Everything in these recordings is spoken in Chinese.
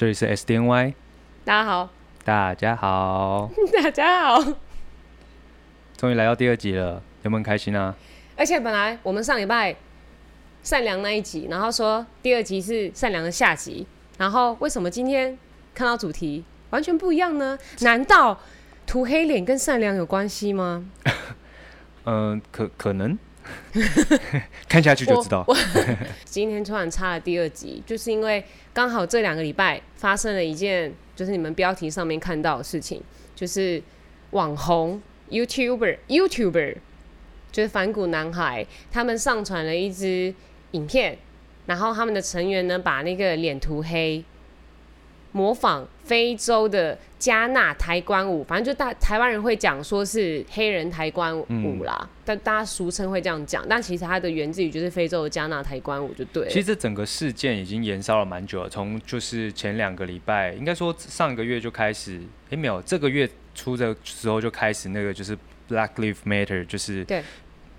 这里是 SDNY，大家好，大家好，大家好，终于来到第二集了，有没有很开心啊？而且本来我们上礼拜善良那一集，然后说第二集是善良的下集，然后为什么今天看到主题完全不一样呢？难道涂黑脸跟善良有关系吗？嗯、呃，可可能。看下去就知道。今天突然插了第二集，就是因为刚好这两个礼拜发生了一件，就是你们标题上面看到的事情，就是网红 YouTuber YouTuber，就是反骨男孩，他们上传了一支影片，然后他们的成员呢把那个脸涂黑。模仿非洲的加纳抬棺舞，反正就大台湾人会讲说是黑人抬棺舞啦，嗯、但大家俗称会这样讲，但其实它的源自于就是非洲的加纳抬棺舞就对。其实这整个事件已经延烧了蛮久了，从就是前两个礼拜，应该说上个月就开始，哎、欸，没有，这个月初的时候就开始那个就是 Black Lives Matter，就是对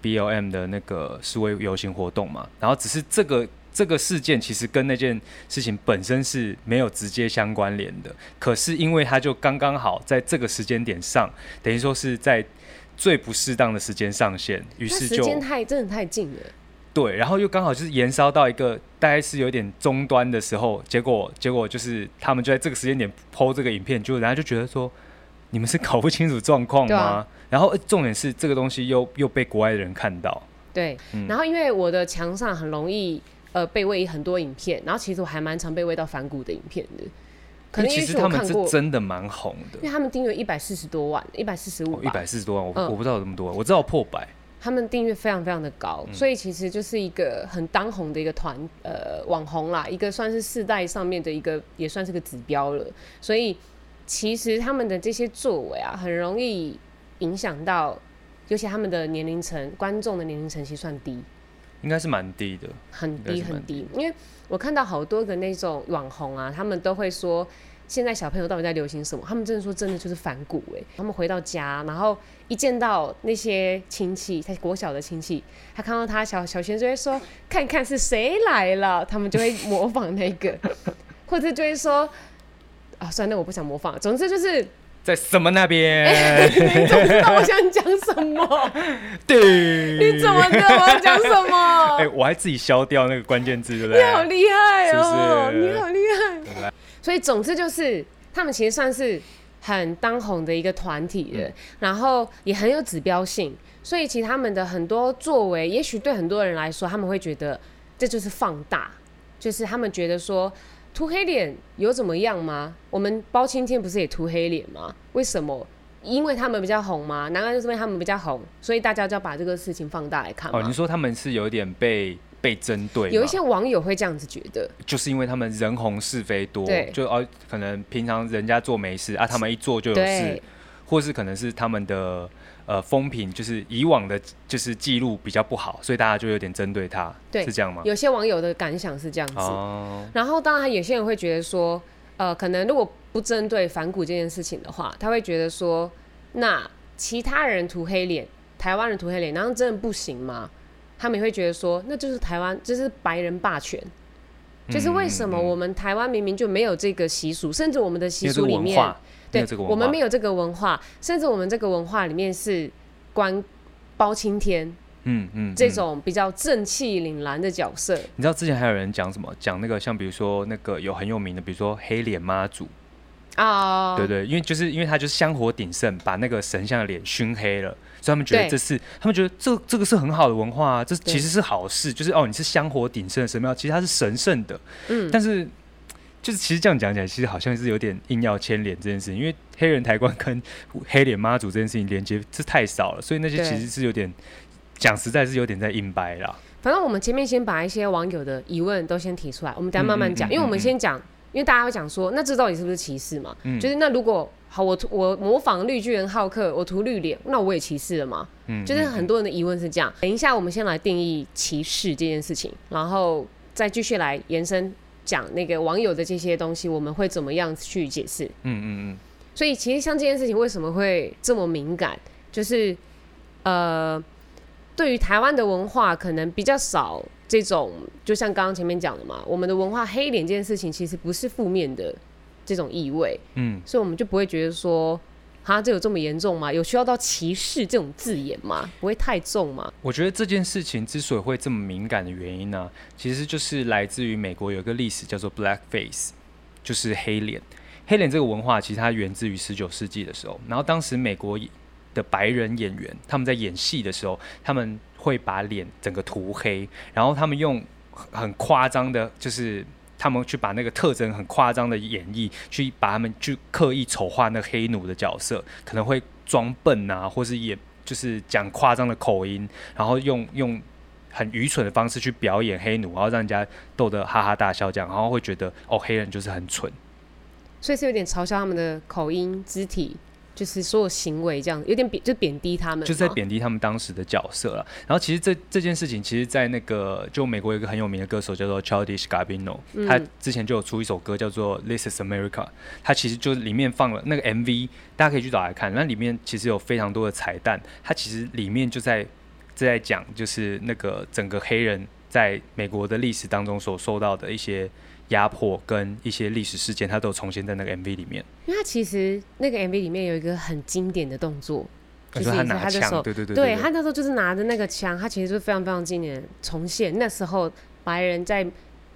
BLM 的那个示威游行活动嘛，然后只是这个。这个事件其实跟那件事情本身是没有直接相关联的，可是因为它就刚刚好在这个时间点上，等于说是在最不适当的时间上线，于是就时间太真的太近了。对，然后又刚好就是延烧到一个大概是有点终端的时候，结果结果就是他们就在这个时间点 PO 这个影片，就然后就觉得说你们是搞不清楚状况吗？啊、然后重点是这个东西又又被国外的人看到。对，嗯、然后因为我的墙上很容易。呃，被喂很多影片，然后其实我还蛮常被喂到反骨的影片的。可能其实他们是真的蛮红的，因为他们订阅一百四十多万，一百四十五，一百四十多万，我、嗯、我不知道有这么多，我知道破百。他们订阅非常非常的高，嗯、所以其实就是一个很当红的一个团，呃，网红啦，一个算是世代上面的一个，也算是个指标了。所以其实他们的这些作为啊，很容易影响到，尤其他们的年龄层，观众的年龄层其实算低。应该是蛮低的，很低很低。因为我看到好多个那种网红啊，他们都会说，现在小朋友到底在流行什么？他们真的说真的就是反骨哎。他们回到家，然后一见到那些亲戚，他国小的亲戚，他看到他小小学就会说，看看是谁来了，他们就会模仿那个，或者就会说，啊，算了，那我不想模仿。总之就是。在什么那边？欸、你怎么知道我想讲什么？对，你怎么知道我要讲什么？哎、欸，我还自己消掉那个关键字，对不对？你好厉害哦！是是你好厉害。所以总之就是，他们其实算是很当红的一个团体的，嗯、然后也很有指标性。所以其实他们的很多作为，也许对很多人来说，他们会觉得这就是放大，就是他们觉得说。涂黑脸有怎么样吗？我们包青天不是也涂黑脸吗？为什么？因为他们比较红吗？难道就是因为他们比较红，所以大家就要把这个事情放大来看吗？哦，你说他们是有点被被针对？有一些网友会这样子觉得，就是因为他们人红是非多，对就哦，可能平常人家做没事啊，他们一做就有事，或是可能是他们的。呃，风评就是以往的，就是记录比较不好，所以大家就有点针对他，对，是这样吗？有些网友的感想是这样子，哦、然后当然有些人会觉得说，呃，可能如果不针对反骨这件事情的话，他会觉得说，那其他人涂黑脸，台湾人涂黑脸，难道真的不行吗？他们也会觉得说，那就是台湾，就是白人霸权，嗯、就是为什么我们台湾明明就没有这个习俗，甚至我们的习俗里面。对，我们没有这个文化，甚至我们这个文化里面是关包青天，嗯嗯，嗯。这种比较正气凛然的角色。你知道之前还有人讲什么？讲那个像比如说那个有很有名的，比如说黑脸妈祖。啊，对，对对，因为就是因为他就是香火鼎盛，把那个神像的脸熏黑了，所以他们觉得这是他们觉得这这个是很好的文化啊，这其实是好事，就是哦，你是香火鼎盛的神庙，其实它是神圣的，嗯，但是。就是其实这样讲起来，其实好像是有点硬要牵连这件事情，因为黑人抬棺跟黑脸妈祖这件事情连接是太少了，所以那些其实是有点讲实在是有点在硬掰了。反正我们前面先把一些网友的疑问都先提出来，我们等下慢慢讲，嗯嗯嗯嗯嗯，因为我们先讲，因为大家会讲说，那这到底是不是歧视嘛？嗯，就是那如果好，我我模仿绿巨人浩克，我涂绿脸，那我也歧视了吗？嗯，就是很多人的疑问是这样。等一下，我们先来定义歧视这件事情，然后再继续来延伸。讲那个网友的这些东西，我们会怎么样去解释？嗯嗯嗯。所以其实像这件事情为什么会这么敏感，就是呃，对于台湾的文化可能比较少这种，就像刚刚前面讲的嘛，我们的文化黑脸这件事情其实不是负面的这种意味，嗯，所以我们就不会觉得说，哈，这有这么严重吗？有需要到歧视这种字眼吗？不会太重吗？我觉得这件事情之所以会这么敏感的原因呢、其实就是来自于美国有一个历史叫做 Blackface，就是黑脸。黑脸这个文化其实它源自于十九世纪的时候，然后当时美国的白人演员他们在演戏的时候，他们会把脸整个涂黑，然后他们用很夸张的，就是。他们去把那个特征很夸张的演绎，去把他们去刻意丑化那黑奴的角色，可能会装笨啊，或是演就是讲夸张的口音，然后用用很愚蠢的方式去表演黑奴，然后让人家逗得哈哈大笑，这样，然后会觉得哦，黑人就是很蠢，所以是有点嘲笑他们的口音、肢体。就是所有行为这样，有点贬就贬低他们，就是在贬低他们当时的角色了。然后其实这这件事情，其实，在那个就美国有一个很有名的歌手叫做 Childish Gambino，嗯，他之前就有出一首歌叫做《This Is America》，他其实就里面放了那个 MV，大家可以去找来看。那里面其实有非常多的彩蛋，他其实里面就在就在讲，就是那个整个黑人在美国的历史当中所受到的一些。压迫跟一些历史事件，它都重现在那个 MV 里面。因为他其实那个 MV 里面有一个很经典的动作，就是他拿枪，对对对，对他那时候就是拿着那个枪，他其实是非常非常经典的重现那时候白人在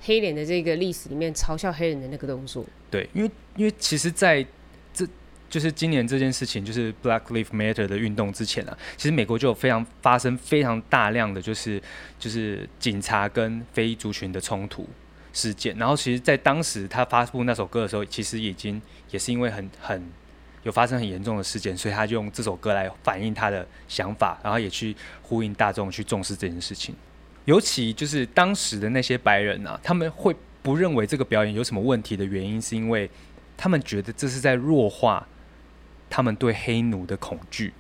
黑脸的这个历史里面嘲笑黑人的那个动作。对，因为因为其实在这就是今年这件事情，就是 Black Lives Matter 的运动之前啊，其实美国就有非常发生非常大量的就是就是警察跟非族群的冲突。事件，然后其实，在当时他发布那首歌的时候，其实已经也是因为很很有发生很严重的事件，所以他就用这首歌来反映他的想法，然后也去呼应大众去重视这件事情。尤其就是当时的那些白人啊，他们会不认为这个表演有什么问题的原因，是因为他们觉得这是在弱化他们对黑奴的恐惧，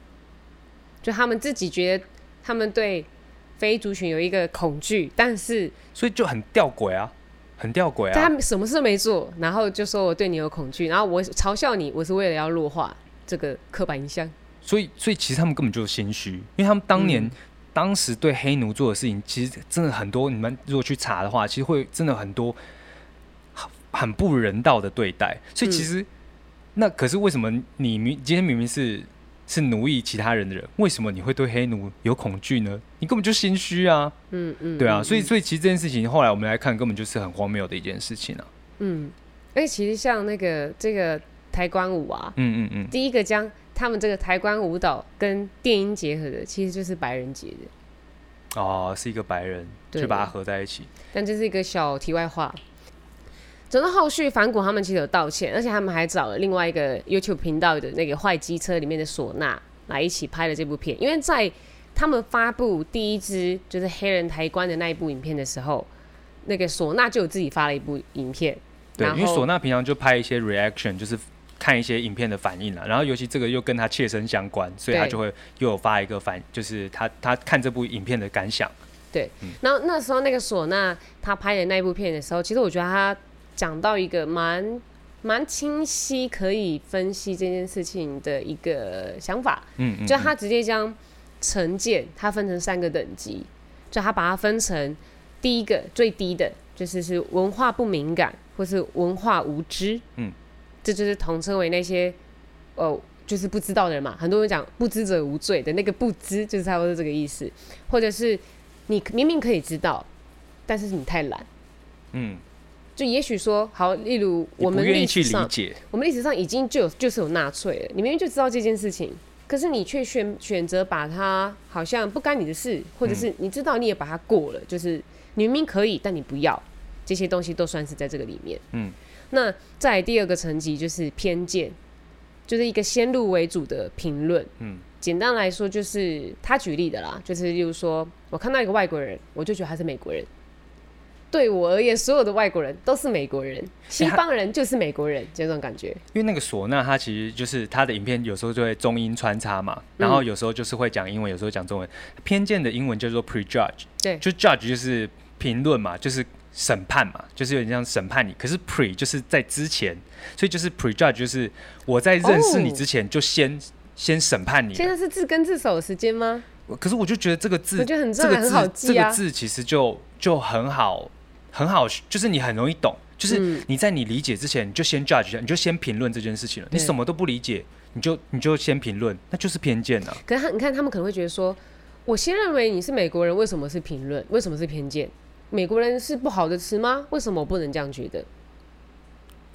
就他们自己觉得他们对非族群有一个恐惧，但是所以就很吊诡啊。很吊诡啊！他什么事都没做，然后就说我对你有恐惧，然后我嘲笑你，我是为了要弱化这个刻板印象。所以，所以其实他们根本就是心虚，因为他们当年、嗯、当时对黑奴做的事情，其实真的很多。你们如果去查的话，其实会真的很多很不人道的对待。所以，其实、嗯、那可是为什么你明今天明明是？是奴役其他人的人，为什么你会对黑奴有恐惧呢？你根本就心虚啊！嗯嗯，对啊，所以所以其实这件事情后来我们来看，根本就是很荒谬的一件事情啊。嗯，而且其实像那个这个抬棺舞啊，嗯嗯嗯，第一个将他们这个抬棺舞蹈跟电音结合的，其实就是白人节的。哦，是一个白人就把它合在一起。但这是一个小题外话。整个后续，反骨他们其实有道歉，而且他们还找了另外一个 YouTube 频道的那个坏机车里面的唢呐来一起拍了这部片。因为在他们发布第一支就是黑人抬棺的那一部影片的时候，那个唢呐就有自己发了一部影片。对，因为唢呐平常就拍一些 reaction，就是看一些影片的反应了。然后尤其这个又跟他切身相关，所以他就会又有发一个反，就是他他看这部影片的感想。对，嗯、然后那时候那个唢呐他拍的那一部片的时候，其实我觉得他。讲到一个蛮蛮清晰，可以分析这件事情的一个想法。嗯，嗯，嗯，就他直接将成见，它分成三个等级，就他把它分成第一个最低的，就是是文化不敏感或是文化无知。嗯，这就是统称为那些哦，就是不知道的人嘛。很多人讲不知者无罪的那个不知，就是差不多是这个意思。或者是你明明可以知道，但是你太懒。嗯。就也许说好，例如我们历史上，我们历史上已经就有就是有纳粹了，你明明就知道这件事情，可是你却选选择把它好像不干你的事，或者是你知道你也把它过了，就是你明明可以，但你不要，这些东西都算是在这个里面。嗯，那再来第二个层级就是偏见，就是一个先入为主的评论。嗯，简单来说就是他举例的啦，就是例如说我看到一个外国人，我就觉得他是美国人。对我而言，所有的外国人都是美国人，西方人就是美国人，欸、这种感觉。因为那个唢呐，它其实就是他的影片，有时候就会中英穿插嘛，然后有时候就是会讲英文，有时候讲中文。偏见的英文叫做 prejudge，对，就 judge 就是评论嘛，就是审判嘛，就是有点像审判你。可是 pre 就是在之前，所以就是 prejudge 就是我在认识你之前就先、哦、先审判你。现在是自根自首的时间吗？可是我就觉得这个字，我觉得很这个字这个字其实就就很好。很好，就是你很容易懂，就是你在你理解之前，你就先 judge 一下，你就先评论这件事情了。你什么都不理解，你就你就先评论，那就是偏见啊。可是他，你看他们可能会觉得说，我先认为你是美国人，为什么是评论？为什么是偏见？美国人是不好的词吗？为什么我不能这样觉得？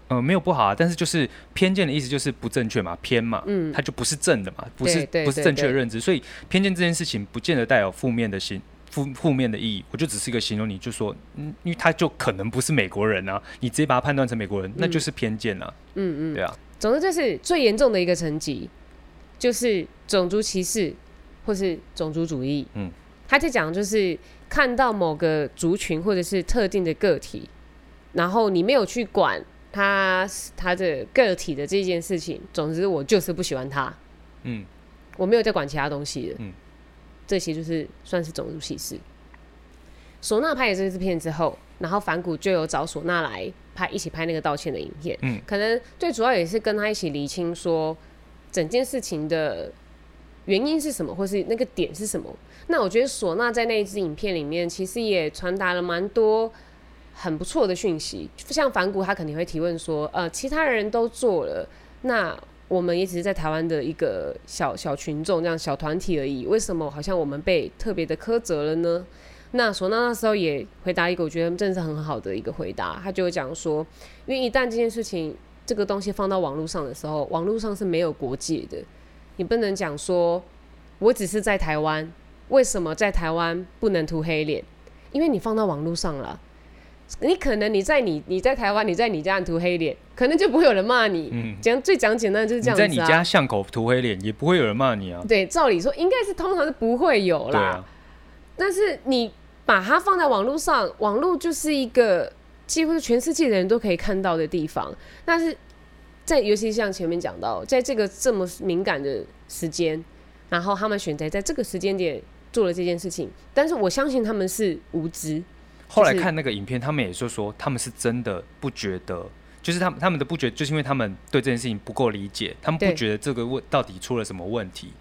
呃，没有不好啊，但是就是偏见的意思就是不正确嘛，偏嘛，嗯，它就不是正的嘛，不是不是正确的认知，所以偏见这件事情不见得带有负面的形负负面的意义，我就只是一个形容你，就说，嗯，因为他就可能不是美国人啊，你直接把他判断成美国人，那就是偏见啊，嗯嗯，对啊，总之这是最严重的一个层级，就是种族歧视或是种族主义，嗯，他在讲就是看到某个族群或者是特定的个体，然后你没有去管。他他的个体的这件事情，总之我就是不喜欢他，嗯，我没有在管其他东西的，嗯，这些就是算是种族歧视。唢呐拍了这支片之后，然后反骨就有找唢呐来拍一起拍那个道歉的影片，嗯，可能最主要也是跟他一起厘清说整件事情的原因是什么，或是那个点是什么。那我觉得唢呐在那一支影片里面，其实也传达了蛮多。很不错的讯息，像反骨他肯定会提问说，呃，其他人都做了，那我们也只是在台湾的一个小小群众这样小团体而已，为什么好像我们被特别的苛责了呢？那索娜那时候也回答一个我觉得真的是很好的一个回答，他就讲说，因为一旦这件事情这个东西放到网络上的时候，网络上是没有国界的，你不能讲说我只是在台湾，为什么在台湾不能涂黑脸？因为你放到网络上了。你可能你在你你在台湾，你在你家涂黑脸，可能就不会有人骂你。嗯，讲最讲简单就是这样子啊。在你家巷口涂黑脸，也不会有人骂你啊。对，照理说应该是通常是不会有啦。但是你把它放在网络上，网络就是一个几乎是全世界的人都可以看到的地方。但是在尤其像前面讲到，在这个这么敏感的时间，然后他们选择在这个时间点做了这件事情，但是我相信他们是无知。后来看那个影片，他们也就说，他们是真的不觉得，就是他们他们的不觉得，就是因为他们对这件事情不够理解，他们不觉得这个问到底出了什么问题。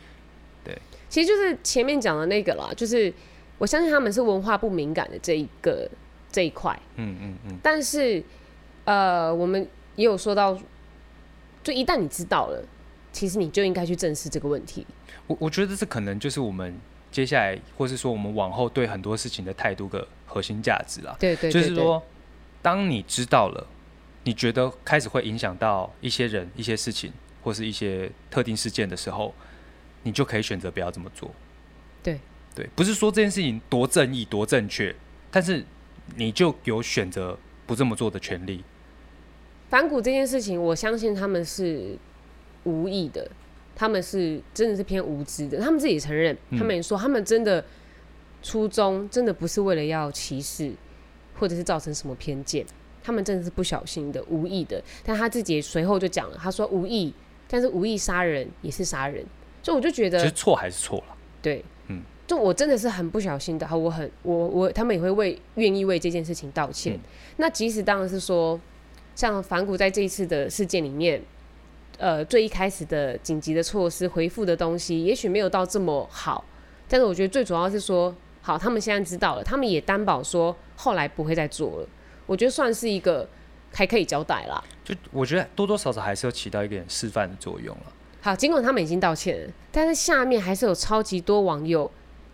对，其实就是前面讲的那个啦，就是我相信他们是文化不敏感的这一个这一块。嗯嗯嗯。但是呃，我们也有说到，就一旦你知道了，其实你就应该去正视这个问题。我我觉得这可能就是我们接下来，或是说我们往后对很多事情的态度的。核心价值啦，对对，就是说，当你知道了，你觉得开始会影响到一些人、一些事情，或是一些特定事件的时候，你就可以选择不要这么做。对对，不是说这件事情多正义、多正确，但是你就有选择不这么做的权利。反骨这件事情，我相信他们是无意的，他们是真的是偏无知的，他们自己承认，他们也说他们真的。初衷真的不是为了要歧视，或者是造成什么偏见，他们真的是不小心的、无意的。但他自己随后就讲了，他说无意，但是无意杀人也是杀人，所以我就觉得，其实错还是错了。对，嗯，就我真的是很不小心的，我很我我他们也会为愿意为这件事情道歉。嗯、那即使当然是说，像反骨在这一次的事件里面，呃，最一开始的紧急的措施回复的东西，也许没有到这么好，但是我觉得最主要是说。好，他们现在知道了，他们也担保说后来不会再做了。我觉得算是一个还可以交代啦。就我觉得多多少少还是要起到一点示范的作用了。好，尽管他们已经道歉了，但是下面还是有超级多网友，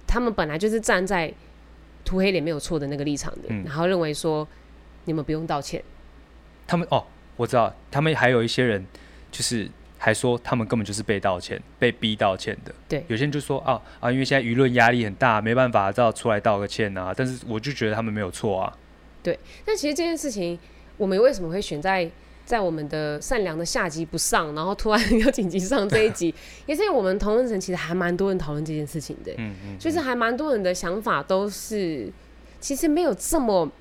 他们本来就是站在涂黑脸没有错的那个立场的，嗯、然后认为说你们不用道歉。他们哦，我知道，他们还有一些人就是。还说他们根本就是被道歉、被逼道歉的。对，有些人就说啊啊，因为现在舆论压力很大，没办法，只好出来道个歉啊。但是我就觉得他们没有错啊。对，但其实这件事情，我们为什么会选在在我们的善良的下集不上，然后突然要紧急上这一集，也是因为我们同温层其实还蛮多人讨论这件事情的。嗯 嗯，就是还蛮多人的想法都是，其实没有这么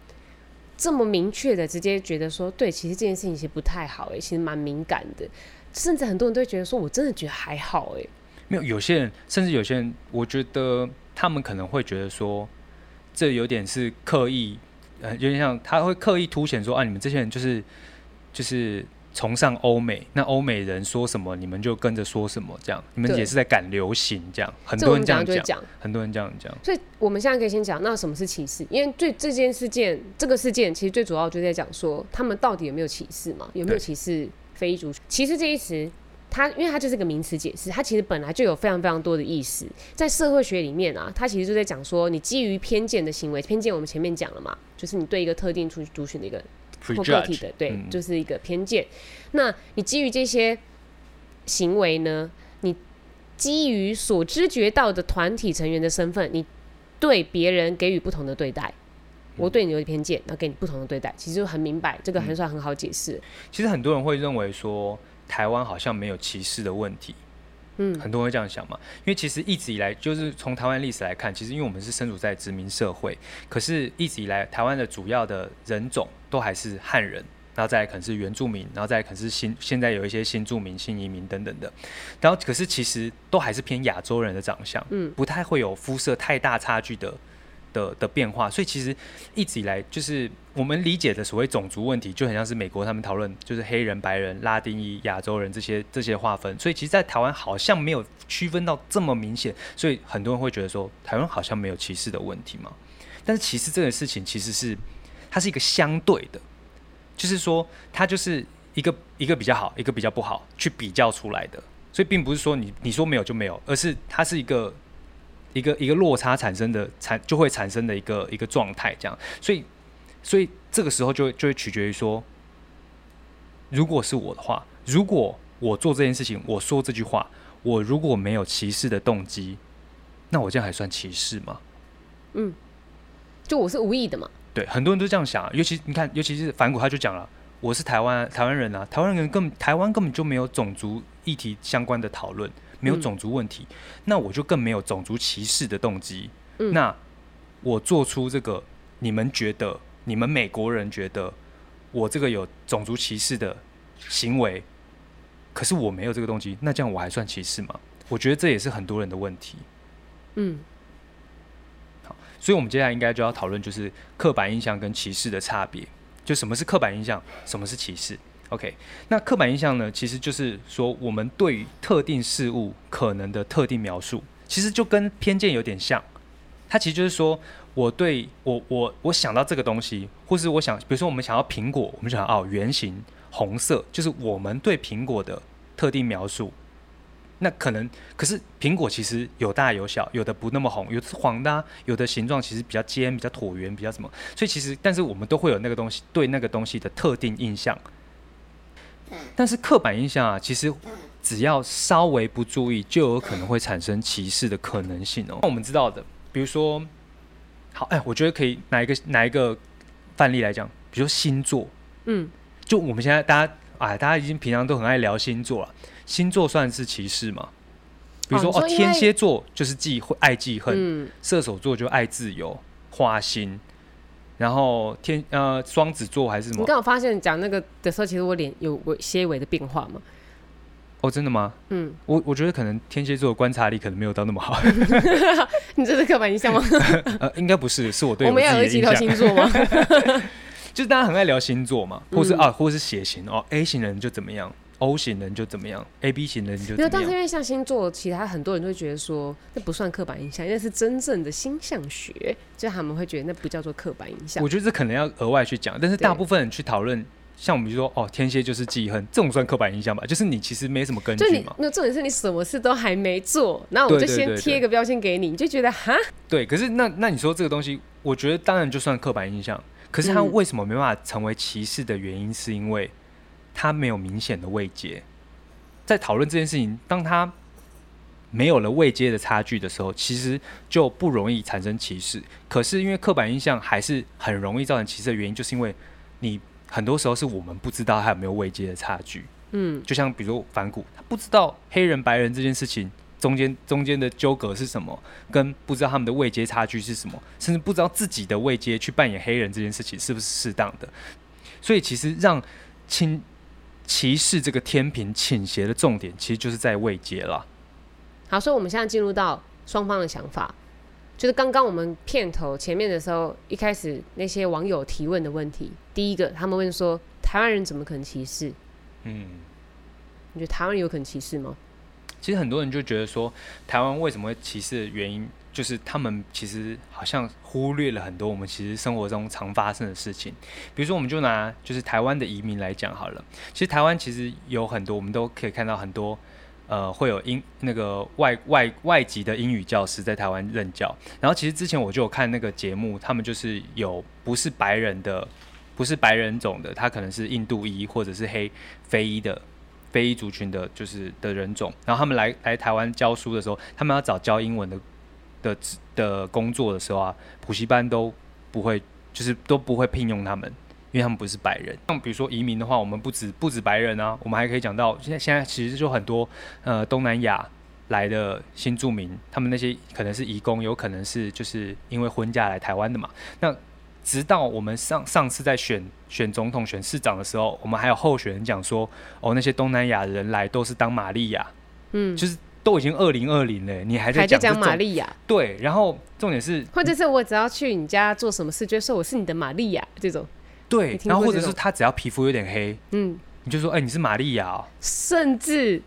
这么明确的直接觉得说，对，其实这件事情其实不太好，哎，其实蛮敏感的。甚至很多人都会觉得说，我真的觉得还好哎。没有，有些人，甚至有些人，我觉得他们可能会觉得说，这有点是刻意，呃，有点像他会刻意凸显说啊，你们这些人就是就是崇尚欧美，那欧美人说什么，你们就跟着说什么，这样，你们也是在赶流行，这样，很多人这样讲，很多人这样讲。所以我们现在可以先讲，那什么是歧视？因为最这件事件，这个事件其实最主要就在讲说，他们到底有没有歧视嘛？有没有歧视非裔族群？歧视这一词，它因为它就是个名词解释，它其实本来就有非常非常多的意思。在社会学里面啊，它其实就在讲说，你基于偏见的行为，偏见我们前面讲了嘛，就是你对一个特定族族群的一个。或个体的，对，嗯、就是一个偏见。那你基于这些行为呢？你基于所知觉到的团体成员的身份，你对别人给予不同的对待。我对你有偏见，那给你不同的对待，其实就很明白，这个很算很好解释。其实很多人会认为说，台湾好像没有歧视的问题。嗯，很多人会这样想嘛，因为其实一直以来，就是从台湾历史来看，其实因为我们是身处在殖民社会，可是一直以来，台湾的主要的人种都还是汉人，然后再来可能是原住民，然后再来可能是新，现在有一些新住民、新移民等等的，然后可是其实都还是偏亚洲人的长相，嗯，不太会有肤色太大差距的。的的变化，所以其实一直以来就是我们理解的所谓种族问题，就很像是美国他们讨论就是黑人、白人、拉丁裔、亚洲人这些这些划分。所以其实，在台湾好像没有区分到这么明显，所以很多人会觉得说，台湾好像没有歧视的问题嘛。但是其实这个事情其实是它是一个相对的，就是说它就是一个一个比较好，一个比较不好去比较出来的。所以并不是说你你说没有就没有，而是它是一个。一个一个落差产生的产就会产生的一个一个状态，这样，所以所以这个时候就就会取决于说，如果是我的话，如果我做这件事情，我说这句话，我如果没有歧视的动机，那我这样还算歧视吗？嗯，就我是无意的嘛。对，很多人都这样想，尤其你看，尤其是反骨他就讲了，我是台湾台湾人啊，台湾人根本台湾根本就没有种族议题相关的讨论。没有种族问题，嗯、那我就更没有种族歧视的动机。嗯、那我做出这个，你们觉得，你们美国人觉得我这个有种族歧视的行为，可是我没有这个动机，那这样我还算歧视吗？我觉得这也是很多人的问题。嗯，好，所以我们接下来应该就要讨论，就是刻板印象跟歧视的差别，就什么是刻板印象，什么是歧视。OK，那刻板印象呢？其实就是说，我们对特定事物可能的特定描述，其实就跟偏见有点像。它其实就是说，我对我我我想到这个东西，或是我想，比如说我们想要苹果，我们想要哦，圆形红色，就是我们对苹果的特定描述。那可能，可是苹果其实有大有小，有的不那么红，有的是黄的，有的形状其实比较尖、比较椭圆、比较什么。所以其实，但是我们都会有那个东西对那个东西的特定印象。但是刻板印象啊，其实只要稍微不注意，就有可能会产生歧视的可能性哦。那我们知道的，比如说，好，哎，我觉得可以拿一个拿一个范例来讲，比如说星座，嗯，就我们现在大家，哎，大家已经平常都很爱聊星座了，星座算是歧视吗？比如说，哦，哦，天蝎座就是忌爱记恨，嗯，射手座就爱自由，花心。然后天呃双子座还是什么？你刚好发现讲那个的时候，其实我脸有些微的变化吗？哦，真的吗？嗯，我我觉得可能天蝎座的观察力可能没有到那么好。你这是刻板印象吗？呃，应该不是，是我对我，我们要有几条星座吗？就是大家很爱聊星座嘛，或是、嗯、啊，或是血型哦，A 型人就怎么样。O 型人就怎么样，A B 型人就怎么样。没有，但是因为像星座，其他很多人都会觉得说，那不算刻板印象，因为是真正的星象学，就他们会觉得那不叫做刻板印象。我觉得这可能要额外去讲，但是大部分人去讨论，像我们就说，哦，天蝎就是记恨，这种算刻板印象吧？就是你其实没什么根据嘛。那重点是你什么事都还没做，那我就先贴一个标签给你，你就觉得哈？对，可是那那你说这个东西，我觉得当然就算刻板印象，可是它为什么没办法成为歧视的原因，是因为。他没有明显的位阶，在讨论这件事情，当他没有了位阶的差距的时候，其实就不容易产生歧视。可是因为刻板印象还是很容易造成歧视的原因，就是因为你很多时候是我们不知道他有没有位阶的差距。嗯，就像比如反骨，他不知道黑人白人这件事情中间中间的纠葛是什么，跟不知道他们的位阶差距是什么，甚至不知道自己的位阶去扮演黑人这件事情是不是适当的。所以其实让亲。歧视这个天平倾斜的重点，其实就是在位阶了。好，所以我们现在进入到双方的想法，就是刚刚我们片头前面的时候，一开始那些网友提问的问题，第一个他们问说，台湾人怎么可能歧视？嗯，你觉得台湾有可能歧视吗？其实很多人就觉得说，台湾为什么会歧视的原因，就是他们其实好像忽略了很多我们其实生活中常发生的事情。比如说，我们就拿就是台湾的移民来讲好了。其实台湾其实有很多，我们都可以看到很多，呃，会有英那个外外外籍的英语教师在台湾任教。然后其实之前我就有看那个节目，他们就是有不是白人的，不是白人种的，他可能是印度裔或者是黑非裔的。非裔族群的，就是的人种，然后他们来来台湾教书的时候，他们要找教英文的的的工作的时候啊，补习班都不会，就是都不会聘用他们，因为他们不是白人。像比如说移民的话，我们不止不止白人啊，我们还可以讲到现在现在其实就很多呃东南亚来的新住民，他们那些可能是移工，有可能是就是因为婚嫁来台湾的嘛，那。直到我们上上次在选选总统、选市长的时候，我们还有候选人讲说，哦，那些东南亚人来都是当玛利亚，嗯，就是都已经二零二零了，你还在讲玛利亚？对，然后重点是，或者是我只要去你家做什么事，就说我是你的玛利亚这种，对，然后或者是他只要皮肤有点黑，嗯，你就说，哎、欸，你是玛利亚哦，甚至，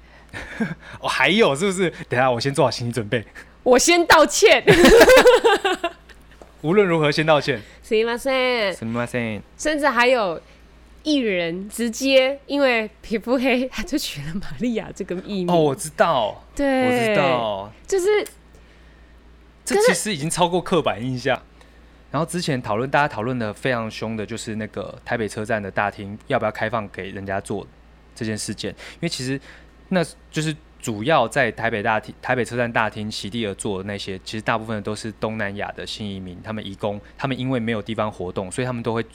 哦，还有是不是？等下我先做好心理准备，我先道歉。无论如何，先道歉。すみません。すみません。甚至还有 艺人直接因为皮肤黑，他就取了玛利亚这个艺名。哦，我知道。对，我知道。就是这其实已经超过刻板印象。然后之前讨论，大家讨论的非常凶的，就是那个台北车站的大厅要不要开放给人家坐这件事件，因为其实那就是。主要在台北大厅、台北车站大厅席地而坐的那些，其实大部分都是东南亚的新移民，他们移工，他们因为没有地方活动，所以他们都会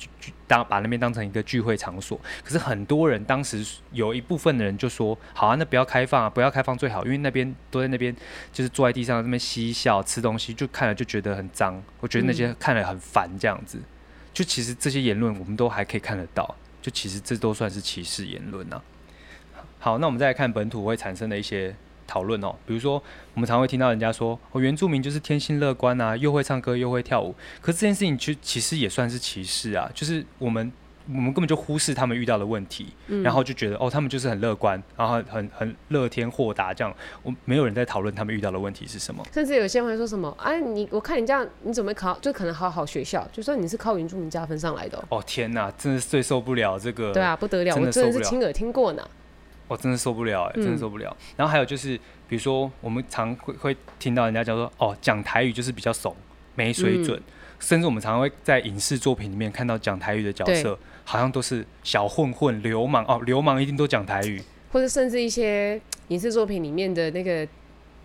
当把那边当成一个聚会场所。可是很多人当时有一部分的人就说：“好啊，那不要开放啊，不要开放最好，因为那边都在那边，就是坐在地上那边嬉笑吃东西，就看了就觉得很脏。我觉得那些看了很烦，这样子。就其实这些言论我们都还可以看得到，就其实这都算是歧视言论啊。”好，那我们再来看本土会产生的一些讨论哦，比如说我们常会听到人家说，哦，原住民就是天性乐观啊，又会唱歌又会跳舞。可是这件事情其实其实也算是歧视啊，就是我们我们根本就忽视他们遇到的问题，嗯、然后就觉得哦，他们就是很乐观，然后很很乐天豁达这样。我没有人在讨论他们遇到的问题是什么。甚至有些人会说什么，哎，你我看你这样，你怎么考就可能好好学校，就说你是靠原住民加分上来的哦。哦天哪，真的是最受不了这个。对啊，不得了，我真的是亲耳听过呢。我真的受不了哎、欸，真的受不了。嗯、然后还有就是，比如说我们常会会听到人家讲说，哦，讲台语就是比较怂，没水准。嗯、甚至我们常常会在影视作品里面看到讲台语的角色，好像都是小混混、流氓哦，流氓一定都讲台语。或者甚至一些影视作品里面的那个，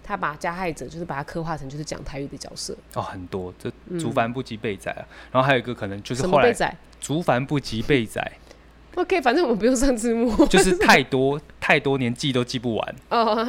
他把加害者就是把他刻画成就是讲台语的角色。哦，很多，这竹凡不及备宰啊。嗯、然后还有一个可能就是后来竹凡不及备载。OK，反正我们不用上字幕，就是太多 太多年记都记不完。哦，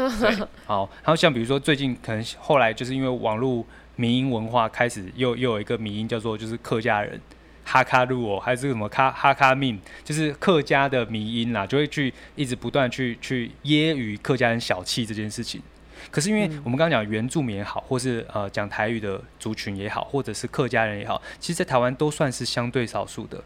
好，然后像比如说最近可能后来就是因为网络民音文化开始又又有一个民音叫做就是客家人哈卡路哦，还是什么卡哈卡命，就是客家的民音啦，就会去一直不断去去揶揄客家人小气这件事情。可是因为我们刚刚讲原住民也好，或是呃讲台语的族群也好，或者是客家人也好，其实，在台湾都算是相对少数的。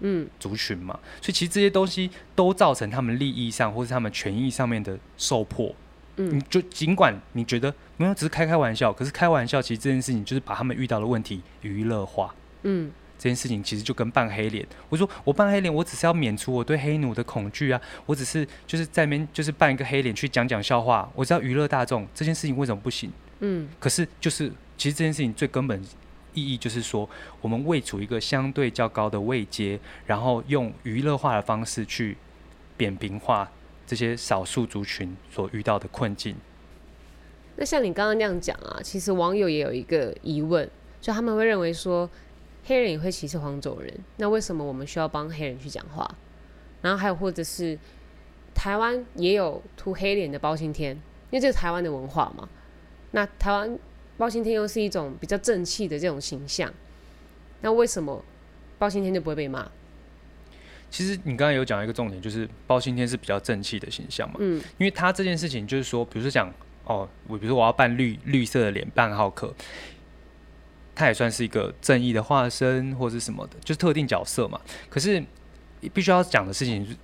嗯，族群嘛，所以其实这些东西都造成他们利益上或是他们权益上面的受迫。嗯，你就尽管你觉得没有，只是开开玩笑，可是开玩笑，其实这件事情就是把他们遇到的问题娱乐化。嗯，这件事情其实就跟扮黑脸，我说我扮黑脸，我只是要免除我对黑奴的恐惧啊，我只是就是在那边就是扮一个黑脸去讲讲笑话，我只要娱乐大众，这件事情为什么不行？嗯，可是就是其实这件事情最根本。意义就是说，我们位处一个相对较高的位阶，然后用娱乐化的方式去扁平化这些少数族群所遇到的困境。那像你刚刚那样讲啊，其实网友也有一个疑问，就他们会认为说，黑人也会歧视黄种人，那为什么我们需要帮黑人去讲话？然后还有或者是台湾也有涂黑脸的包青天，因为这是台湾的文化嘛。那台湾。包青天又是一种比较正气的这种形象，那为什么包青天就不会被骂？其实你刚刚有讲一个重点，就是包青天是比较正气的形象嘛。嗯，因为他这件事情就是说，比如说讲哦，我比如说我要扮绿绿色的脸，扮浩克，他也算是一个正义的化身或是什么的，就是特定角色嘛。可是必须要讲的事情是，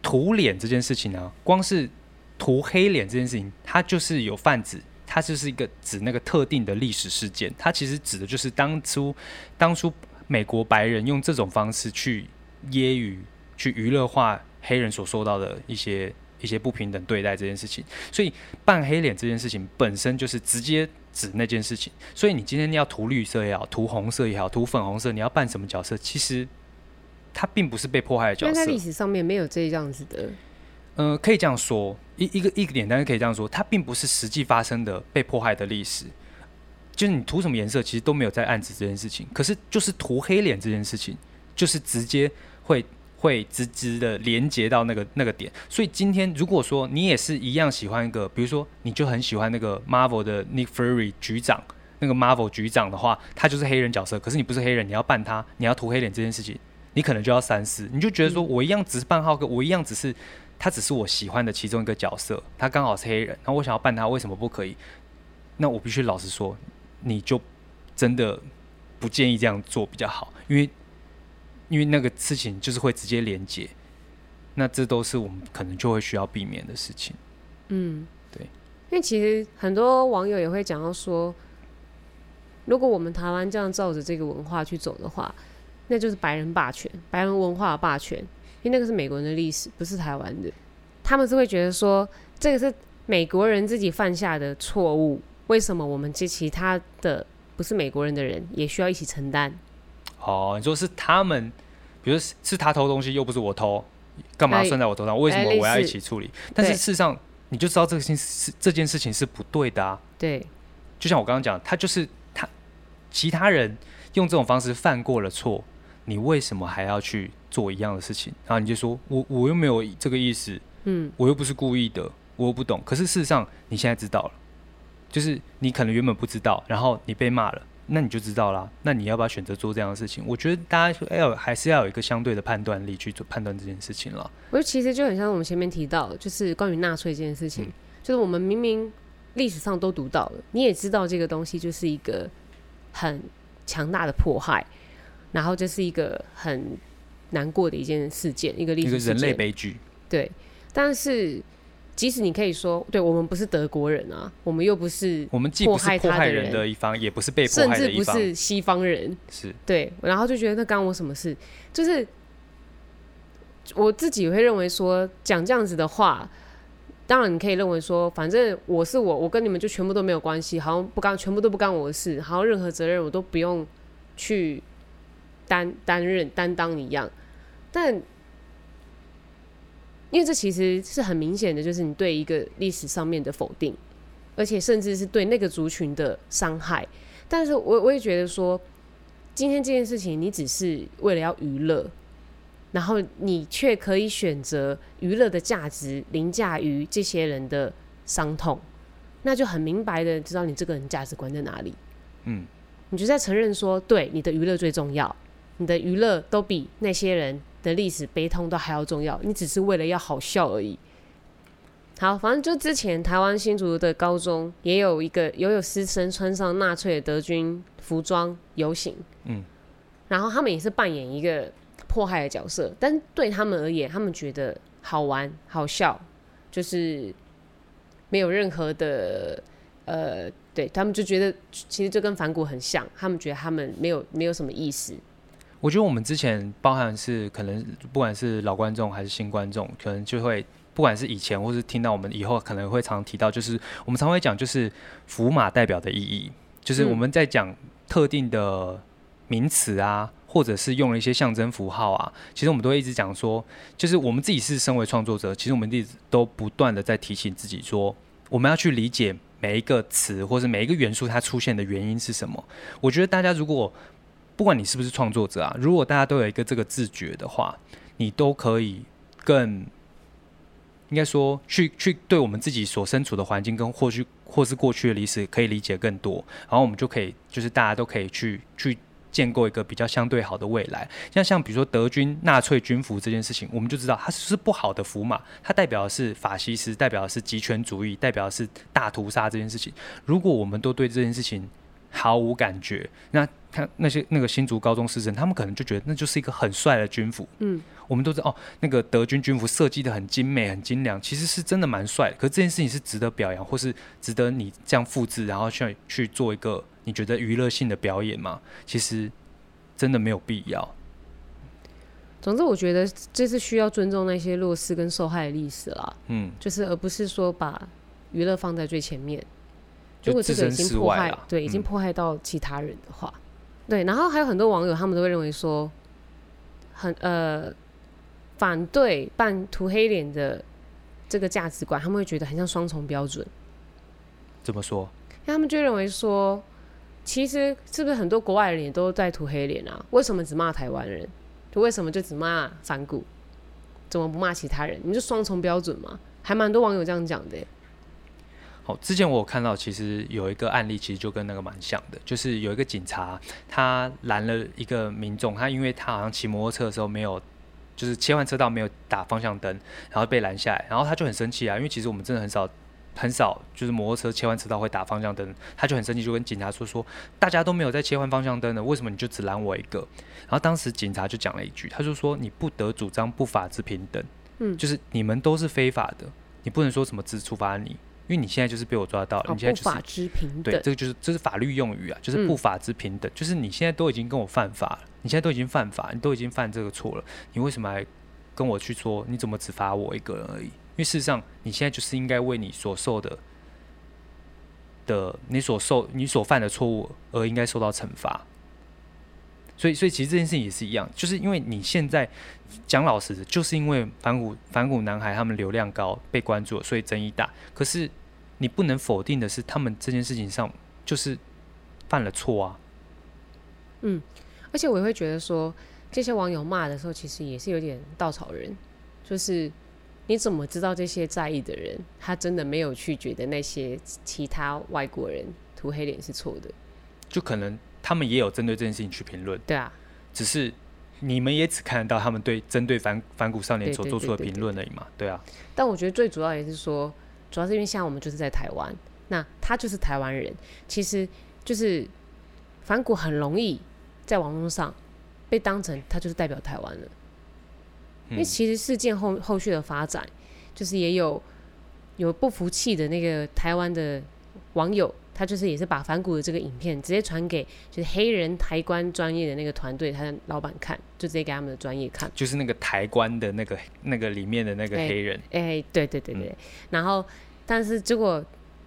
涂脸这件事情呢、啊，光是涂黑脸这件事情，它就是有泛指，它就是一个指那个特定的历史事件，它其实指的就是当初当初美国白人用这种方式去揶揄、去娱乐化黑人所受到的一些一些不平等对待这件事情。所以扮黑脸这件事情本身就是直接指那件事情。所以你今天要涂绿色也好，涂红色也好，涂粉红色，你要扮什么角色？其实。它并不是被迫害的角色，在历史上面没有这样子的。呃，可以这样说，一一个一个点，但是可以这样说，它并不是实际发生的被迫害的历史。就是你涂什么颜色，其实都没有在暗指这件事情。可是就是涂黑脸这件事情，就是直接会会直直的连接到那个那个点。所以今天如果说你也是一样喜欢一个，比如说你就很喜欢那个 Marvel 的 Nick Fury 局长，那个 Marvel 局长的话，他就是黑人角色。可是你不是黑人，你要扮他，你要涂黑脸这件事情。你可能就要三思，你就觉得说，我一样只是扮浩克，我一样只是他，只是我喜欢的其中一个角色，他刚好是黑人，那我想要扮他，为什么不可以？那我必须老实说，你就真的不建议这样做比较好，因为因为那个事情就是会直接连接，那这都是我们可能就会需要避免的事情。嗯，对，因为其实很多网友也会讲到说，如果我们台湾这样照着这个文化去走的话。那就是白人霸权，白人文化的霸权，因为那个是美国人的历史，不是台湾的。他们是会觉得说，这个是美国人自己犯下的错误，为什么我们这其他的不是美国人的人也需要一起承担？哦，你说是他们，比如是，是他偷东西，又不是我偷，干嘛算在我头上？为什么我要一起处理？但是事实上，你就知道这个事情是这件事情是不对的啊。对，就像我刚刚讲，他就是他，其他人用这种方式犯过了错。你为什么还要去做一样的事情？然后你就说我我又没有这个意思，嗯，我又不是故意的，我又不懂。可是事实上你现在知道了，就是你可能原本不知道，然后你被骂了，那你就知道了。那你要不要选择做这样的事情？我觉得大家要还是要有一个相对的判断力去做判断这件事情了。我觉得其实就很像我们前面提到，就是关于纳粹这件事情，嗯，就是我们明明历史上都读到了，你也知道这个东西就是一个很强大的迫害。然后这是一个很难过的一件事件，一个历史，一个人类悲剧。对，但是即使你可以说，对我们不是德国人啊，我们又不是我们既不是迫害人的一方，也不是被迫害的一方，甚至不是西方人。是对，然后就觉得那干我什么事？就是我自己会认为说，讲这样子的话，当然你可以认为说，反正我是我，我跟你们就全部都没有关系，好像不干，全部都不干我的事，好像任何责任我都不用去。担担任担当一样，但因为这其实是很明显的，就是你对一个历史上面的否定，而且甚至是对那个族群的伤害。但是我我也觉得说，今天这件事情你只是为了要娱乐，然后你却可以选择娱乐的价值凌驾于这些人的伤痛，那就很明白的知道你这个人价值观在哪里。嗯，你就在承认说，对，你的娱乐最重要。你的娱乐都比那些人的历史悲痛都还要重要，你只是为了要好笑而已。好，反正就之前台湾新竹的高中也有一个，也有师生穿上纳粹的德军服装游行，嗯，然后他们也是扮演一个迫害的角色，但对他们而言，他们觉得好玩好笑，就是没有任何的呃，对他们就觉得其实就跟反骨很像，他们觉得他们没有没有什么意思。我觉得我们之前包含是可能不管是老观众还是新观众，可能就会不管是以前或是听到我们以后，可能会常提到，就是我们常会讲，就是符码代表的意义，就是我们在讲特定的名词啊，或者是用了一些象征符号啊，其实我们都会一直讲说，就是我们自己是身为创作者，其实我们一直都不断的在提醒自己说，我们要去理解每一个词或者每一个元素它出现的原因是什么。我觉得大家如果不管你是不是创作者啊，如果大家都有一个这个自觉的话，你都可以更应该说去去对我们自己所身处的环境跟或许或是过去的历史可以理解更多，然后我们就可以就是大家都可以去去建构一个比较相对好的未来。像像比如说德军纳粹军服这件事情，我们就知道它是不好的符码，它代表的是法西斯，代表的是极权主义，代表的是大屠杀这件事情。如果我们都对这件事情毫无感觉，那看那些那个新竹高中师生，他们可能就觉得那就是一个很帅的军服。嗯，我我们都知道哦，那个德军军服设计的很精美、很精良，其实是真的蛮帅。可是这件事情是值得表扬，或是值得你这样复制，然后去去做一个你觉得娱乐性的表演吗？其实真的没有必要。总之，我觉得这是需要尊重那些弱势跟受害的历史啦。嗯，就是而不是说把娱乐放在最前面。如果这个已经迫害，对，已经迫害到其他人的话，嗯、对。然后还有很多网友，他们都会认为说，很呃反对扮涂黑脸的这个价值观，他们会觉得很像双重标准。怎么说？他们就认为说，其实是不是很多国外人也都在涂黑脸啊？为什么只骂台湾人？就为什么就只骂反骨，怎么不骂其他人？你就双重标准嘛？还蛮多网友这样讲的。好，之前我有看到，其实有一个案例，其实就跟那个蛮像的，就是有一个警察，他拦了一个民众，他因为他好像骑摩托车的时候没有，就是切换车道没有打方向灯，然后被拦下来，然后他就很生气啊，因为其实我们真的很少。很少，就是摩托车切换车道会打方向灯，他就很生气，就跟警察说说，大家都没有在切换方向灯的，为什么你就只拦我一个？然后当时警察就讲了一句，他就说你不得主张不法之平等，嗯，就是你们都是非法的，你不能说什么只处罚你，因为你现在就是被我抓到了，哦、你现在就是不法之平等，对，这个就是这是法律用语啊，就是不法之平等，嗯、就是你现在都已经跟我犯法了，你现在都已经犯法，你都已经犯这个错了，你为什么还跟我去说？你怎么只罚我一个人而已？因为事实上，你现在就是应该为你所受的的你所受你所犯的错误而应该受到惩罚。所以，所以其实这件事情也是一样，就是因为你现在讲老实的，就是因为反骨反骨男孩他们流量高被关注了，所以争议大。可是你不能否定的是，他们这件事情上就是犯了错啊。嗯，而且我也会觉得说，这些网友骂的时候，其实也是有点稻草人，就是。你怎么知道这些在意的人，他真的没有去觉得那些其他外国人涂黑脸是错的？就可能他们也有针对这件事情去评论。对啊，只是你们也只看得到他们对针对反反骨少年所做出的评论而已嘛。对啊。但我觉得最主要也是说，主要是因为像我们就是在台湾，那他就是台湾人，其实就是反骨很容易在网络上被当成他就是代表台湾了。因为其实事件后后续的发展，就是也有有不服气的那个台湾的网友，他就是也是把反骨的这个影片直接传给就是黑人抬棺专业的那个团队，他的老板看，就直接给他们的专业看，就是那个抬棺的那个那个里面的那个黑人，哎、欸欸，对对对对，嗯、然后但是结果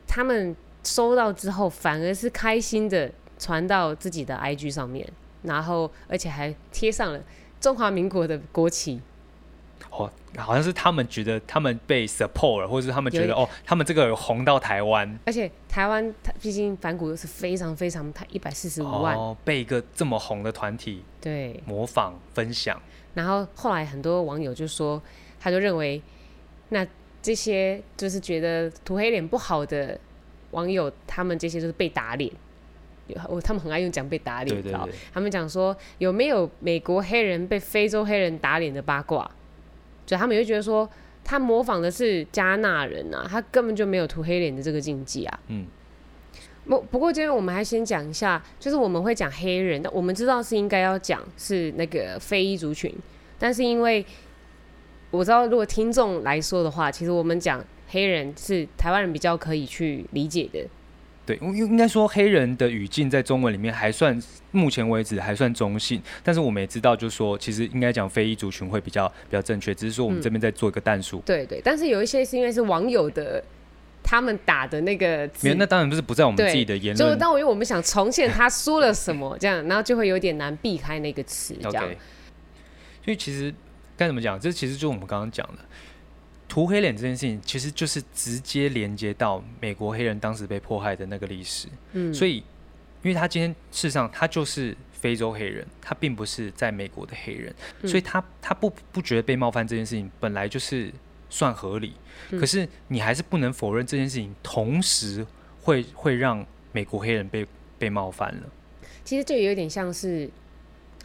他们收到之后，反而是开心的传到自己的 IG 上面，然后而且还贴上了中华民国的国旗。哦，好像是他们觉得他们被 support 了，或者是他们觉得哦，他们这个有红到台湾，而且台湾它毕竟反骨又是非常非常台一百四十五万。哦，被一个这么红的团体对。模仿分享，然后后来很多网友就说，他就认为那这些就是觉得涂黑脸不好的网友，他们这些就是被打脸，有他们很爱用讲被打脸，对对对，他们讲说有没有美国黑人被非洲黑人打脸的八卦？就他们也会觉得说，他模仿的是加纳人啊，他根本就没有涂黑脸的这个禁忌啊。嗯。不不过，今天我们还先讲一下，就是我们会讲黑人，但我们知道是应该要讲是那个非裔族群，但是因为我知道，如果听众来说的话，其实我们讲黑人是台湾人比较可以去理解的。对，应应该说黑人的语境在中文里面还算，目前为止还算中性。但是我们也知道，就是说，其实应该讲非裔族群会比较比较正确。只是说我们这边在做一个但书。对对，但是有一些是因为是网友的他们打的那个字，没有，那当然不是不在我们自己的言论。就当我因为我们想重现他说了什么这样，然后就会有点难避开那个词这样。Okay. 所以其实该怎么讲？这其实就是我们刚刚讲的。涂黑脸这件事情，其实就是直接连接到美国黑人当时被迫害的那个历史。嗯，所以，因为他今天事实上他就是非洲黑人，他并不是在美国的黑人，嗯、所以他他不不觉得被冒犯这件事情本来就是算合理。嗯、可是你还是不能否认这件事情，同时会会让美国黑人被被冒犯了。其实这有点像是。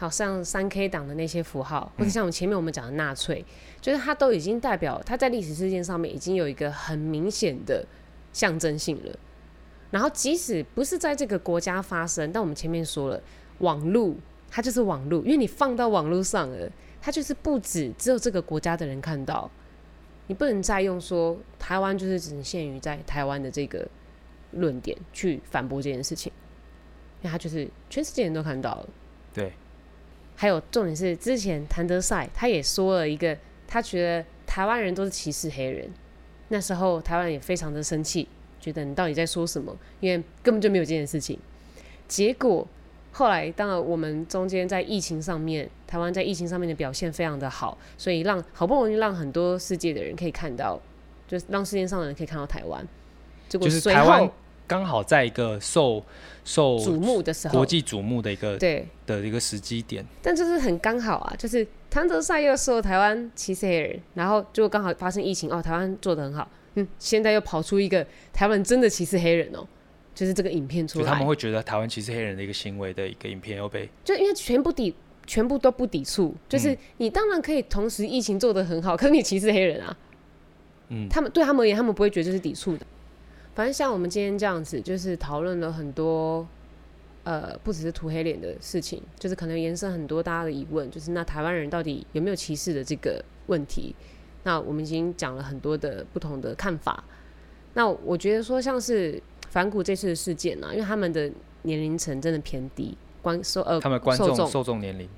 好像三 K 党的那些符号，或者像我们前面我们讲的纳粹，嗯、就是它都已经代表它在历史事件上面已经有一个很明显的象征性了。然后即使不是在这个国家发生，但我们前面说了，网络它就是网络，因为你放到网络上了，它就是不止只有这个国家的人看到，你不能再用说台湾就是只限于在台湾的这个论点去反驳这件事情，因为它就是全世界人都看到了。对，还有重点是之前谭德赛他也说了一个，他觉得台湾人都是歧视黑人，那时候台湾也非常的生气，觉得你到底在说什么？因为根本就没有这件事情。结果后来，当然我们中间在疫情上面，台湾在疫情上面的表现非常的好，所以让好不容易让很多世界的人可以看到，就是让世界上的人可以看到台湾。结果就是台湾刚好在一个受受瞩目的时候，国际瞩目的一个对的一个时机点。但就是很刚好啊，就是唐德赛又受台湾歧视黑人，然后就刚好发生疫情哦，台湾做的很好，嗯，现在又跑出一个台湾真的歧视黑人哦。就是这个影片出来，他们会觉得台湾歧视黑人的一个行为的一个影片又被，就因为全部抵，全部都不抵触，就是你当然可以同时疫情做得很好，可是你歧视黑人啊，嗯，他们对他们而言，他们不会觉得这是抵触的。反正像我们今天这样子，就是讨论了很多，呃，不只是涂黑脸的事情，就是可能延伸很多大家的疑问，就是那台湾人到底有没有歧视的这个问题？那我们已经讲了很多的不同的看法。那我觉得说像是。反骨这次的事件呢、啊，因为他们的年龄层真的偏低，观受呃，他们观众受众年龄，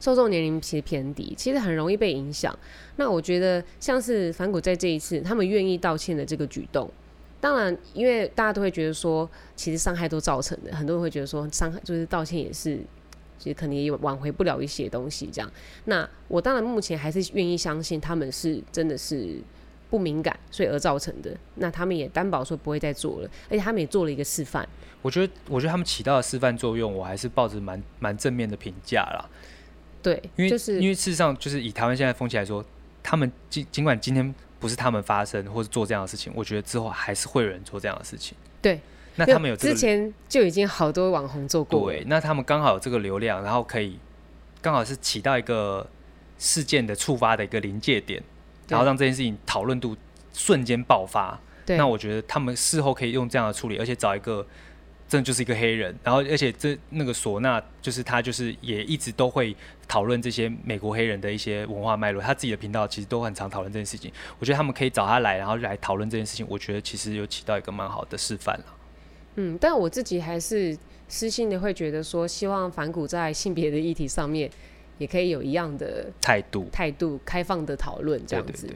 受众年龄其实偏低，其实很容易被影响。那我觉得像是反骨在这一次，他们愿意道歉的这个举动，当然，因为大家都会觉得说，其实伤害都造成的，很多人会觉得说，伤害就是道歉也是，其实可能也挽回不了一些东西。这样，那我当然目前还是愿意相信他们是真的是。不敏感，所以而造成的。那他们也担保说不会再做了，而且他们也做了一个示范。我觉得，我觉得他们起到的示范作用，我还是抱着蛮蛮正面的评价啦。对，因为、就是、因为事实上，就是以台湾现在风气来说，他们尽尽管今天不是他们发生或者做这样的事情，我觉得之后还是会有人做这样的事情。对，那他们有、这个、之前就已经好多网红做过。对，那他们刚好有这个流量，然后可以刚好是起到一个事件的触发的一个临界点。然后让这件事情讨论度瞬间爆发，那我觉得他们事后可以用这样的处理，而且找一个真的就是一个黑人，然后而且这那个唢呐就是他就是也一直都会讨论这些美国黑人的一些文化脉络，他自己的频道其实都很常讨论这件事情。我觉得他们可以找他来，然后来讨论这件事情，我觉得其实有起到一个蛮好的示范了。嗯，但我自己还是私心的会觉得说，希望反骨在性别的议题上面。也可以有一样的态度，态度开放的讨论这样子，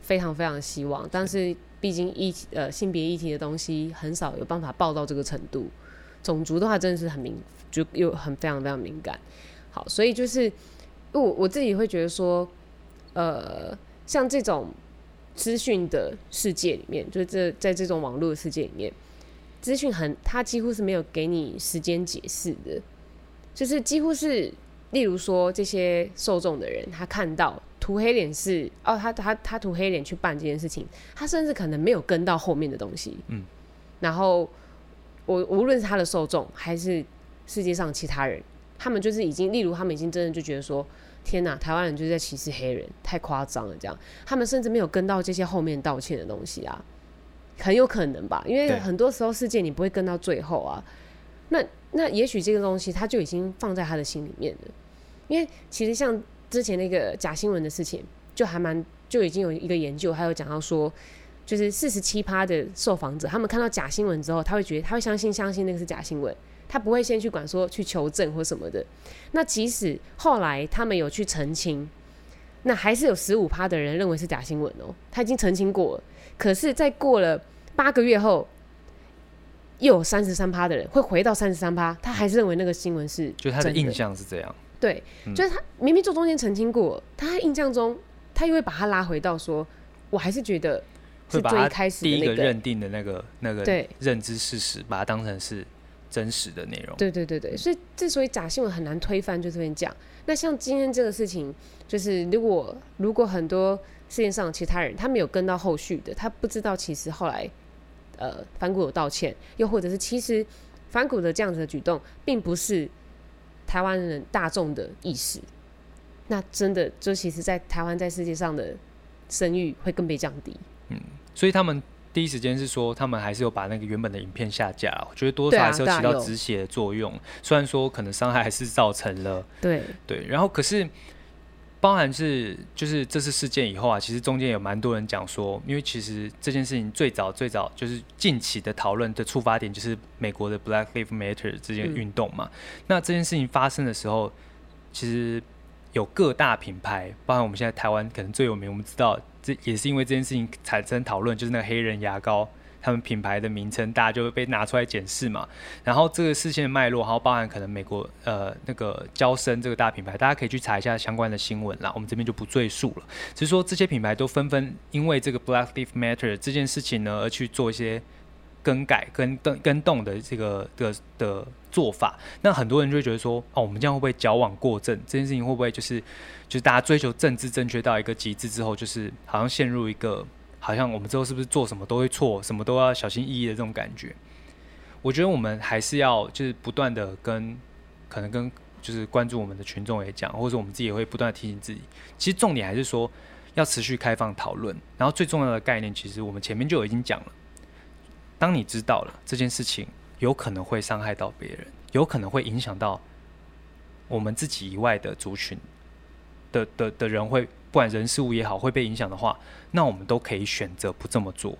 非常非常希望。但是毕竟议题呃性别议题的东西很少有办法报到这个程度，种族的话真的是很敏，就又很非常非常敏感。好，所以就是我我自己会觉得说，呃，像这种资讯的世界里面，就是这在这种网络的世界里面，资讯很它几乎是没有给你时间解释的，就是几乎是。例如说，这些受众的人，他看到涂黑脸是哦，他他他涂黑脸去办这件事情，他甚至可能没有跟到后面的东西。嗯，然后我无论是他的受众，还是世界上其他人，他们就是已经，例如他们已经真的就觉得说，天哪，台湾人就是在歧视黑人，太夸张了，这样，他们甚至没有跟到这些后面道歉的东西啊，很有可能吧，因为很多时候事件你不会跟到最后啊，那那也许这个东西他就已经放在他的心里面了。因为其实像之前那个假新闻的事情，就还蛮就已经有一个研究，还有讲到说，就是四十七趴的受访者，他们看到假新闻之后，他会觉得他会相信相信那个是假新闻，他不会先去管说去求证或什么的。那即使后来他们有去澄清，那还是有十五趴的人认为是假新闻哦，他已经澄清过了。可是再过了八个月后，又有三十三趴的人会回到三十三趴，他还是认为那个新闻是，就他的印象是这样。对，就是他明明做中间澄清过，他印象中他又会把他拉回到说，我还是觉得是最开始第一个认定的那个那个认知事实，把它当成是真实的内容。对对对对，所以之所以假新闻很难推翻，就这边讲。那像今天这个事情，就是如果如果很多世界上其他人他没有跟到后续的，他不知道其实后来呃反骨有道歉，又或者是其实反骨的这样子的举动，并不是。台湾人大众的意识，那真的就其实，在台湾在世界上的声誉会更被降低。嗯，所以他们第一时间是说，他们还是有把那个原本的影片下架。我觉得多少还是有起到止血的作用。虽然说可能伤害还是造成了，对对。然后可是包含是就是这次事件以后啊，其实中间有蛮多人讲说，因为其实这件事情最早最早就是近期的讨论的出发点就是美国的 Black Lives Matter 这件运动嘛。嗯、那这件事情发生的时候，其实有各大品牌，包含我们现在台湾可能最有名，我们知道这也是因为这件事情产生讨论，就是那个黑人牙膏。他们品牌的名称，大家就会被拿出来检视嘛。然后这个事件的脉络，然后包含可能美国呃那个娇生这个大品牌，大家可以去查一下相关的新闻啦。我们这边就不赘述了。只是说这些品牌都纷纷因为这个 Black Lives Matter 这件事情呢，而去做一些更改跟更更动的这个的的做法。那很多人就会觉得说，哦，我们这样会不会矫枉过正？这件事情会不会就是就是大家追求政治正确到一个极致之后，就是好像陷入一个。好像我们之后是不是做什么都会错，什么都要小心翼翼的这种感觉？我觉得我们还是要就是不断的跟可能跟就是关注我们的群众也讲，或者我们自己也会不断提醒自己。其实重点还是说要持续开放讨论。然后最重要的概念，其实我们前面就已经讲了。当你知道了这件事情有可能会伤害到别人，有可能会影响到我们自己以外的族群的的的人会。不管人事物也好，会被影响的话，那我们都可以选择不这么做。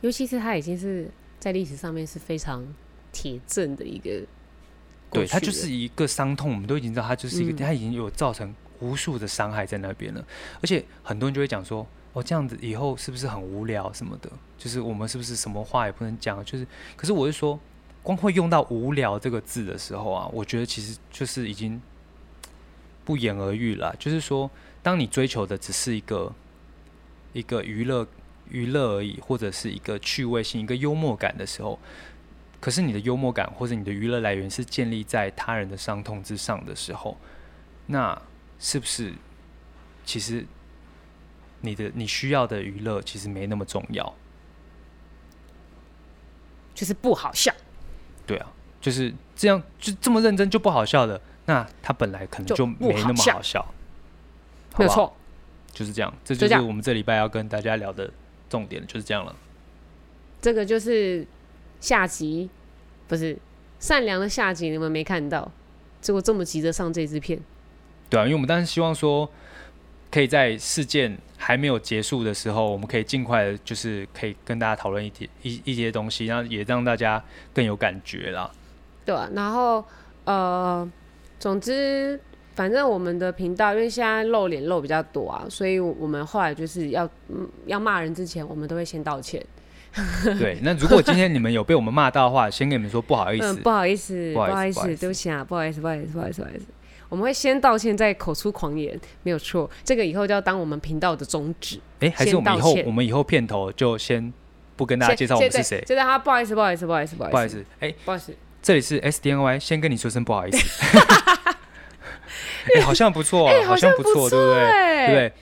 尤其是他已经是在历史上面是非常铁证的一个，对，它就是一个伤痛，我们都已经知道它就是一个，它、嗯、已经有造成无数的伤害在那边了。而且很多人就会讲说，哦，这样子以后是不是很无聊什么的？就是我们是不是什么话也不能讲？就是，可是我是说，光会用到“无聊”这个字的时候啊，我觉得其实就是已经不言而喻了。就是说。当你追求的只是一个一个娱乐娱乐而已，或者是一个趣味性、一个幽默感的时候，可是你的幽默感或者你的娱乐来源是建立在他人的伤痛之上的时候，那是不是其实你的你需要的娱乐其实没那么重要？就是不好笑。对啊，就是这样，就这么认真就不好笑的，那他本来可能就没那么好笑。好好没有错，就是这样，这就是我们这礼拜要跟大家聊的重点，就是这样了。这个就是下集，不是善良的下集，你们没看到，结果这么急着上这支片。对啊，因为我们当时希望说，可以在事件还没有结束的时候，我们可以尽快的，就是可以跟大家讨论一点一一些东西，然后也让大家更有感觉啦。对啊，然后呃，总之。反正我们的频道，因为现在露脸露比较多啊，所以我们后来就是要嗯要骂人之前，我们都会先道歉。对，那如果今天你们有被我们骂到的话，先跟你们说不好意思，嗯、不好意思，不好意思，对不起啊，不好意思，不好意思，不好意思，不好意思，我们会先道歉，再口出狂言，没有错。这个以后就要当我们频道的宗旨。哎、欸，还是我们以后我们以后片头就先不跟大家介绍我们是谁，就在他不好意思，不好意思，不好意思，不好意思，哎，不好意思，这里是 SDNY，先跟你说声不好意思。哎、欸，好像不错、啊欸，好像不错，对不对？对不对？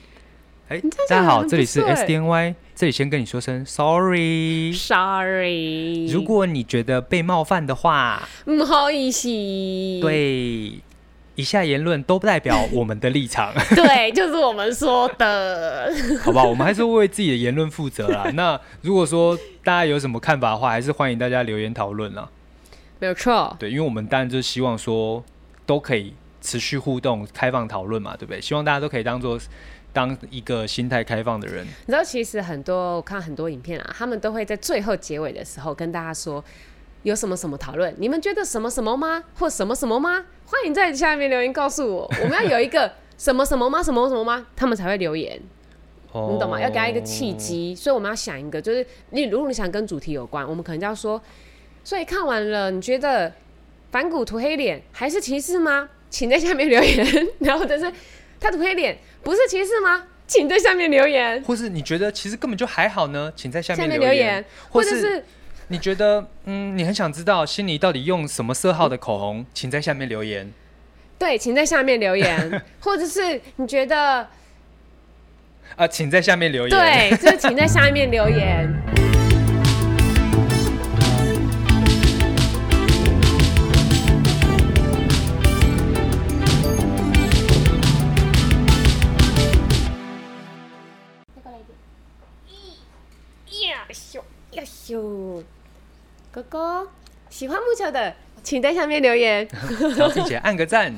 哎、欸，大家好，这里是 SDNY，这里先跟你说声 sorry，sorry。如果你觉得被冒犯的话，不好意思。对，以下言论都不代表我们的立场。对，就是我们说的。好吧，我们还是为自己的言论负责啦。那如果说大家有什么看法的话，还是欢迎大家留言讨论啦。没有错。对，因为我们当然就是希望说都可以。持续互动、开放讨论嘛，对不对？希望大家都可以当做当一个心态开放的人。你知道，其实很多我看很多影片啊，他们都会在最后结尾的时候跟大家说有什么什么讨论，你们觉得什么什么吗？或什么什么吗？欢迎在下面留言告诉我。我们要有一个什么什么吗？什么什么吗？他们才会留言。Oh. 你懂吗？要给他一个契机。所以我们要想一个，就是你如果你想跟主题有关，我们可能就要说。所以看完了，你觉得反骨涂黑脸还是歧视吗？请在下面留言，然后就是他涂黑脸不是歧视吗？请在下面留言。或是你觉得其实根本就还好呢？请在下面留言。留言或者是你觉得嗯，你很想知道心里到底用什么色号的口红？请在下面留言。对，请在下面留言。或者是你觉得啊，请在下面留言。对，就是请在下面留言。哟，哥哥喜欢木球的，请在下面留言，然后并且按个赞。